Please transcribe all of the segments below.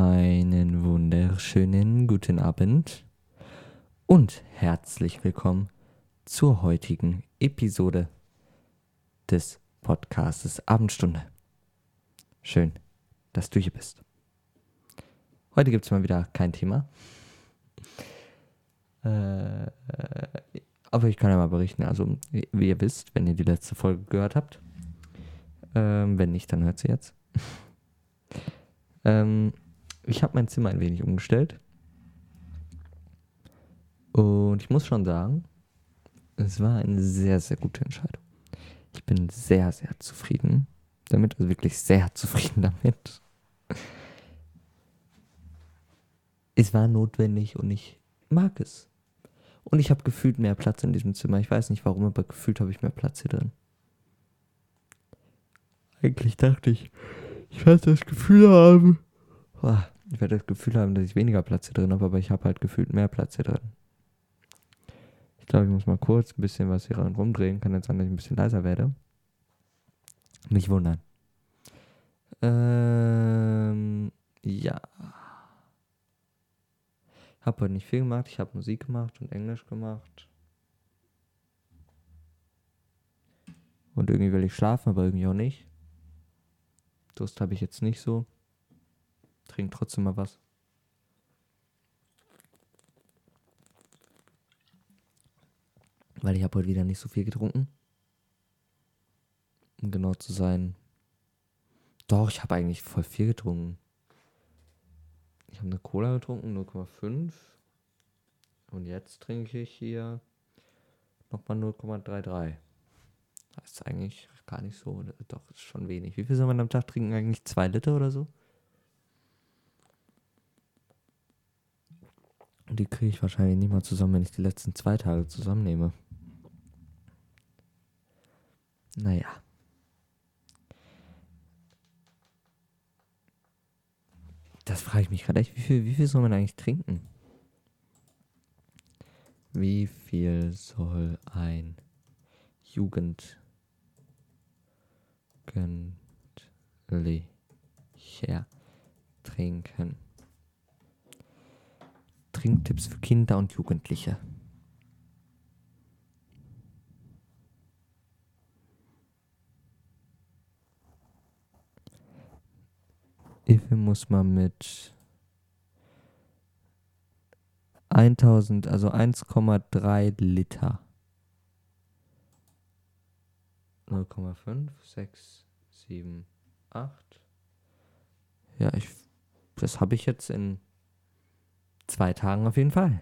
Einen wunderschönen guten Abend und herzlich willkommen zur heutigen Episode des Podcastes Abendstunde. Schön, dass du hier bist. Heute gibt es mal wieder kein Thema. Äh, aber ich kann ja mal berichten. Also, wie ihr wisst, wenn ihr die letzte Folge gehört habt, ähm, wenn nicht, dann hört sie jetzt. ähm, ich habe mein Zimmer ein wenig umgestellt. Und ich muss schon sagen, es war eine sehr, sehr gute Entscheidung. Ich bin sehr, sehr zufrieden damit, also wirklich sehr zufrieden damit. Es war notwendig und ich mag es. Und ich habe gefühlt mehr Platz in diesem Zimmer. Ich weiß nicht warum, aber gefühlt habe ich mehr Platz hier drin. Eigentlich dachte ich, ich werde das Gefühl haben. Ich werde das Gefühl haben, dass ich weniger Platz hier drin habe, aber ich habe halt gefühlt mehr Platz hier drin. Ich glaube, ich muss mal kurz ein bisschen was hier rumdrehen. Kann jetzt sein, dass ich ein bisschen leiser werde. Nicht wundern. Ähm, ja. Ich habe heute nicht viel gemacht. Ich habe Musik gemacht und Englisch gemacht. Und irgendwie will ich schlafen, aber irgendwie auch nicht. Durst habe ich jetzt nicht so. Trink trotzdem mal was. Weil ich habe heute wieder nicht so viel getrunken. Um genau zu sein. Doch, ich habe eigentlich voll viel getrunken. Ich habe eine Cola getrunken, 0,5. Und jetzt trinke ich hier nochmal 0,33. Das ist eigentlich gar nicht so. Doch, ist schon wenig. Wie viel soll man am Tag trinken? Eigentlich zwei Liter oder so? Die kriege ich wahrscheinlich nicht mal zusammen, wenn ich die letzten zwei Tage zusammennehme. Naja. Das frage ich mich gerade echt. Wie viel, wie viel soll man eigentlich trinken? Wie viel soll ein Jugendlicher trinken? Trinktipps für Kinder und Jugendliche. Viel muss man mit 1000, also 1,3 Liter? 0,5, 6, 7, 8. Ja, ich, das habe ich jetzt in zwei Tagen auf jeden Fall.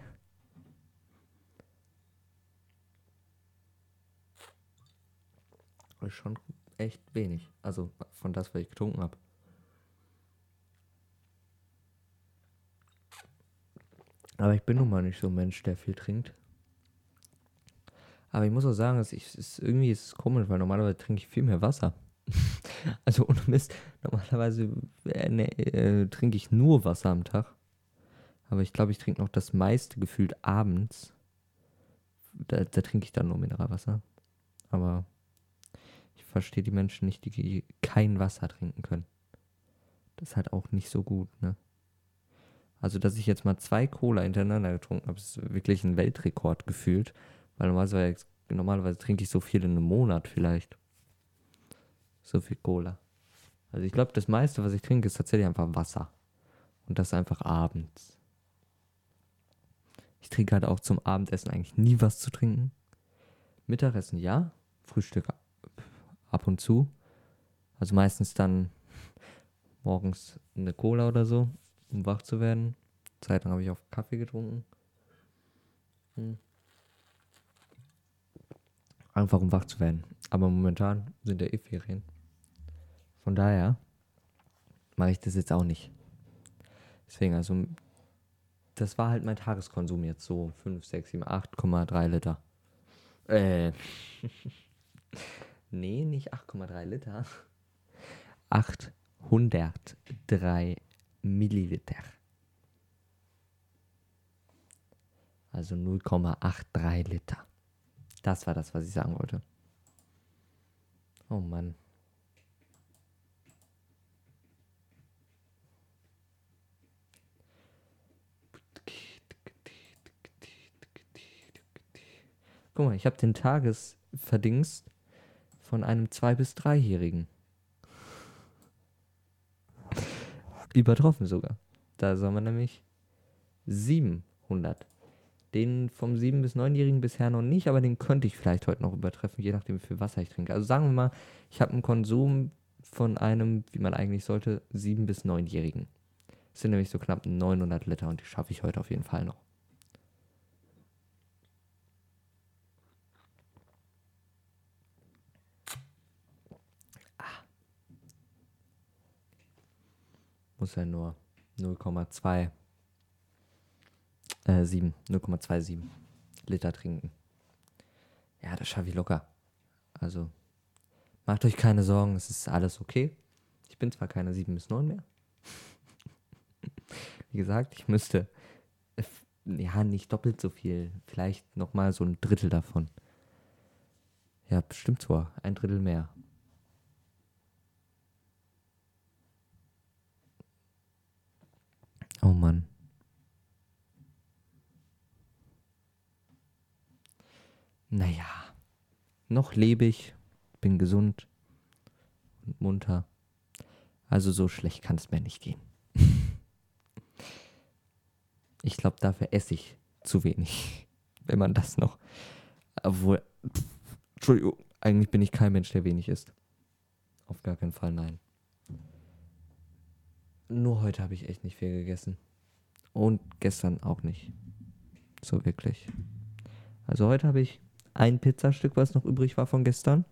Ist schon echt wenig. Also von das, was ich getrunken habe. Aber ich bin nun mal nicht so ein Mensch, der viel trinkt. Aber ich muss auch sagen, es ist, irgendwie ist es komisch, weil normalerweise trinke ich viel mehr Wasser. also ohne Mist, normalerweise äh, ne, äh, trinke ich nur Wasser am Tag. Aber ich glaube, ich trinke noch das meiste gefühlt abends. Da, da trinke ich dann nur Mineralwasser. Aber ich verstehe die Menschen nicht, die kein Wasser trinken können. Das ist halt auch nicht so gut, ne? Also, dass ich jetzt mal zwei Cola hintereinander getrunken habe, ist wirklich ein Weltrekord gefühlt. Weil normalerweise, normalerweise trinke ich so viel in einem Monat vielleicht. So viel Cola. Also ich glaube, das meiste, was ich trinke, ist tatsächlich einfach Wasser. Und das einfach abends. Ich trinke halt auch zum Abendessen eigentlich nie was zu trinken. Mittagessen ja, Frühstück ab und zu. Also meistens dann morgens eine Cola oder so, um wach zu werden. Zeit lang habe ich auch Kaffee getrunken. Hm. Einfach um wach zu werden. Aber momentan sind ja eh Ferien. Von daher mache ich das jetzt auch nicht. Deswegen, also das war halt mein Tageskonsum jetzt so 5, 6, 7, 8,3 Liter. Äh. nee, nicht 8,3 Liter. 803 Milliliter. Also 0,83 Liter. Das war das, was ich sagen wollte. Oh Mann. Guck mal, ich habe den Tagesverdienst von einem 2- bis 3-Jährigen. Übertroffen sogar. Da soll man nämlich 700. Den vom 7- bis 9-Jährigen bisher noch nicht, aber den könnte ich vielleicht heute noch übertreffen, je nachdem, wie viel Wasser ich trinke. Also sagen wir mal, ich habe einen Konsum von einem, wie man eigentlich sollte, 7- bis 9-Jährigen. Das sind nämlich so knapp 900 Liter und die schaffe ich heute auf jeden Fall noch. Muss ja nur 0,2 äh, 7, 0,27 Liter trinken. Ja, das schaffe ich locker. Also, macht euch keine Sorgen, es ist alles okay. Ich bin zwar keine 7 bis 9 mehr. Wie gesagt, ich müsste, ja, nicht doppelt so viel, vielleicht nochmal so ein Drittel davon. Ja, bestimmt zwar, ein Drittel mehr. Oh Mann. Naja, noch lebe ich, bin gesund und munter. Also so schlecht kann es mir nicht gehen. ich glaube, dafür esse ich zu wenig, wenn man das noch. Obwohl, pff, Entschuldigung, eigentlich bin ich kein Mensch, der wenig isst. Auf gar keinen Fall, nein. Nur heute habe ich echt nicht viel gegessen. Und gestern auch nicht. So wirklich. Also heute habe ich ein Pizzastück, was noch übrig war von gestern.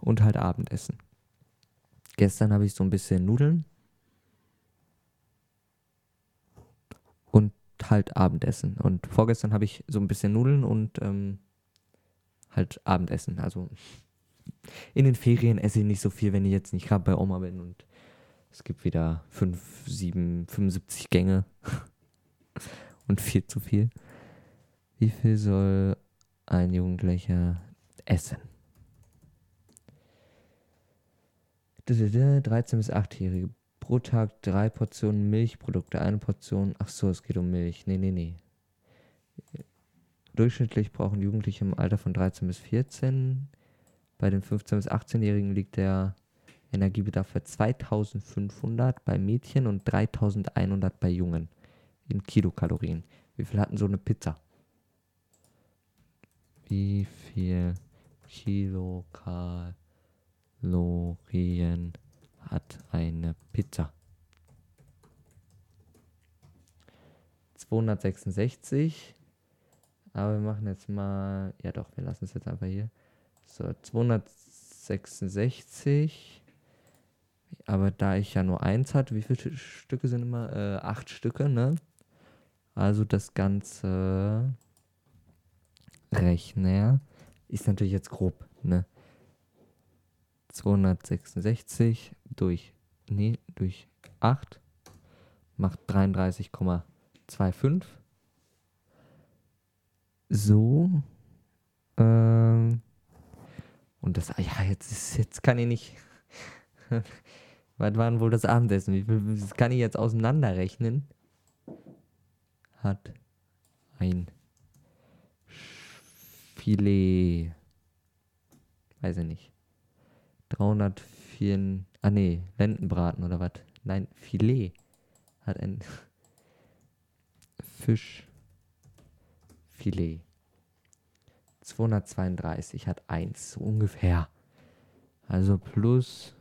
Und halt Abendessen. Gestern habe ich so ein bisschen Nudeln. Und halt Abendessen. Und vorgestern habe ich so ein bisschen Nudeln und ähm, halt Abendessen. Also in den Ferien esse ich nicht so viel, wenn ich jetzt nicht gerade bei Oma bin und es gibt wieder 5, 7, 75 Gänge und viel zu viel. Wie viel soll ein Jugendlicher essen? 13 bis 8-Jährige. Pro Tag drei Portionen Milchprodukte, eine Portion. Ach so, es geht um Milch. Nee, nee, nee. Durchschnittlich brauchen Jugendliche im Alter von 13 bis 14. Bei den 15 bis 18-Jährigen liegt der Energiebedarf bei 2500 bei Mädchen und 3100 bei Jungen in Kilokalorien. Wie viel hatten so eine Pizza? Wie viel Kilokalorien hat eine Pizza? 266. Aber wir machen jetzt mal. Ja, doch, wir lassen es jetzt einfach hier. So, 266. Aber da ich ja nur eins hatte, wie viele Stücke sind immer? Äh, acht Stücke, ne? Also das ganze Rechner ist natürlich jetzt grob, ne? 266 durch, nee, durch 8 macht 33,25. So. Ähm. Und das, ja, jetzt jetzt kann ich nicht. Was war denn wohl das Abendessen? Wie viel, das kann ich jetzt auseinanderrechnen? Hat ein Filet. Weiß ich nicht. 304. Ah, nee, Lendenbraten oder was? Nein, Filet. Hat ein Fischfilet. 232 hat 1, so ungefähr. Also plus.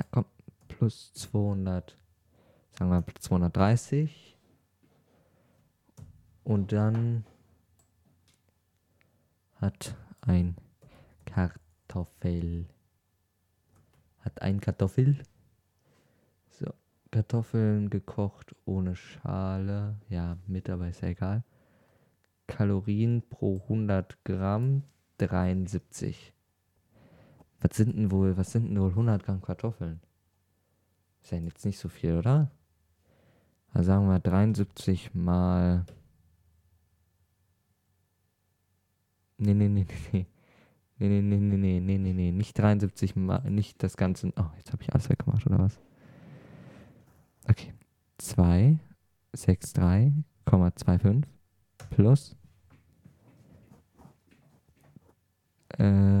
Ja, komm, plus 200. Sagen wir 230. Und dann hat ein Kartoffel. Hat ein Kartoffel. So, Kartoffeln gekocht ohne Schale. Ja, mit, aber ist ja egal. Kalorien pro 100 Gramm 73. Was sind denn wohl, was sind denn wohl 100 Gramm Kartoffeln? Ist ja jetzt nicht so viel, oder? Also sagen wir 73 mal. Nee, nee, nee, nee, nee. Nee, nee, nee, nee, nee, nee, nee, Nicht 73 mal, nicht das Ganze. Oh, jetzt habe ich alles weggemacht, oder was? Okay. 263,25 plus. Äh.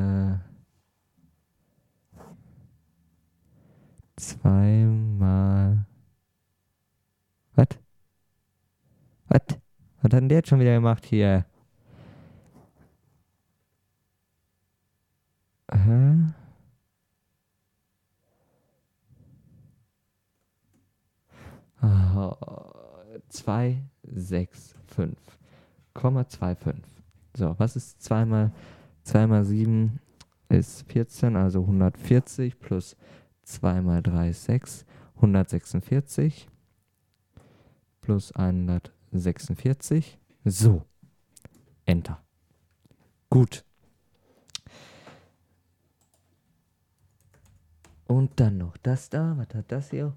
Der schon wieder gemacht hier? Hä? Zwei, fünf. So, was ist zweimal, zweimal sieben ist 14, also 140 plus 2 mal 3 ist 6, 146 plus 146. So, Enter. Gut. Und dann noch das da. Was hat das hier?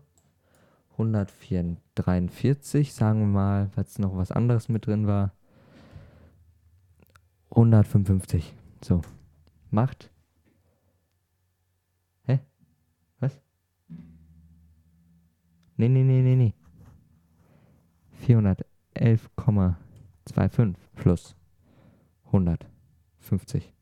143, sagen wir mal, falls noch was anderes mit drin war. 155. So. Macht. Hä? Was? Nee, nee, nee, nee, nee. 411,25 plus 150.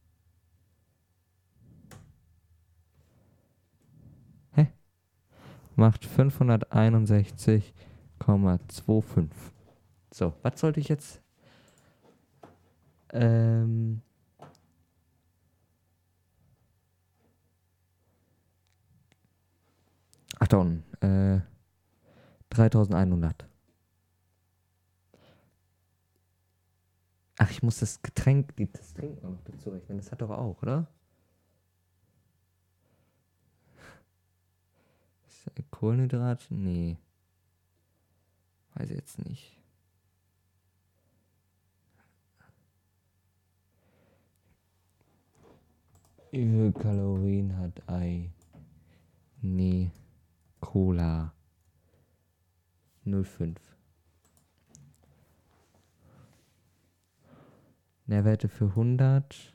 macht 561,25. So, was sollte ich jetzt? Ähm. Ach, da unten. Äh, 3100. Ach, ich muss das Getränk, das Trinken noch dazu rechnen. Das hat doch auch, oder? Kohlenhydrat? Nee. Weiß ich jetzt nicht. Wie viele Kalorien hat Ei? Nee. Cola. 05. Nährwerte für 100.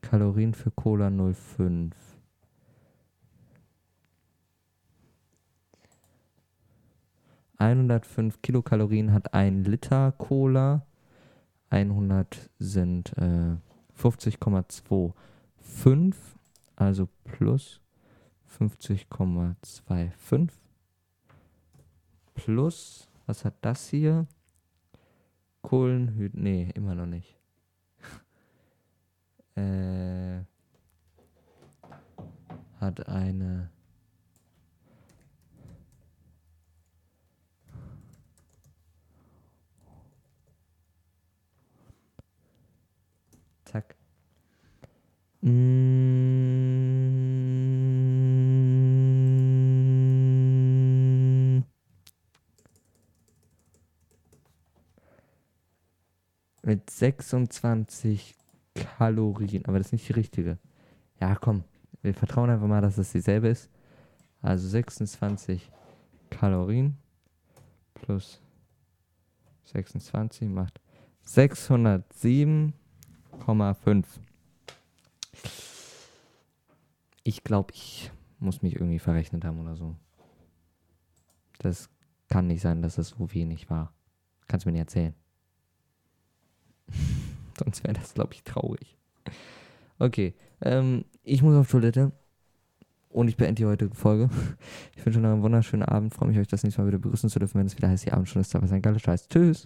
Kalorien für Cola 05. 105 Kilokalorien hat ein Liter Cola. 100 sind äh, 50,25, also plus 50,25 plus, was hat das hier? Kohlenhyd, nee, immer noch nicht. äh, hat eine Zack. Mm. Mit 26 Kalorien. Aber das ist nicht die richtige. Ja, komm. Wir vertrauen einfach mal, dass es dieselbe ist. Also 26 Kalorien plus 26 macht 607 5,5. Ich glaube, ich muss mich irgendwie verrechnet haben oder so. Das kann nicht sein, dass es so wenig war. Kannst du mir nicht erzählen. Sonst wäre das, glaube ich, traurig. Okay, ähm, ich muss auf Toilette. Und ich beende die heutige Folge. Ich wünsche euch noch einen wunderschönen Abend. Freue mich, euch das nächste Mal wieder begrüßen zu dürfen, wenn es wieder heißt, die Abendstunde ist. Aber sein geiler Scheiß. Tschüss.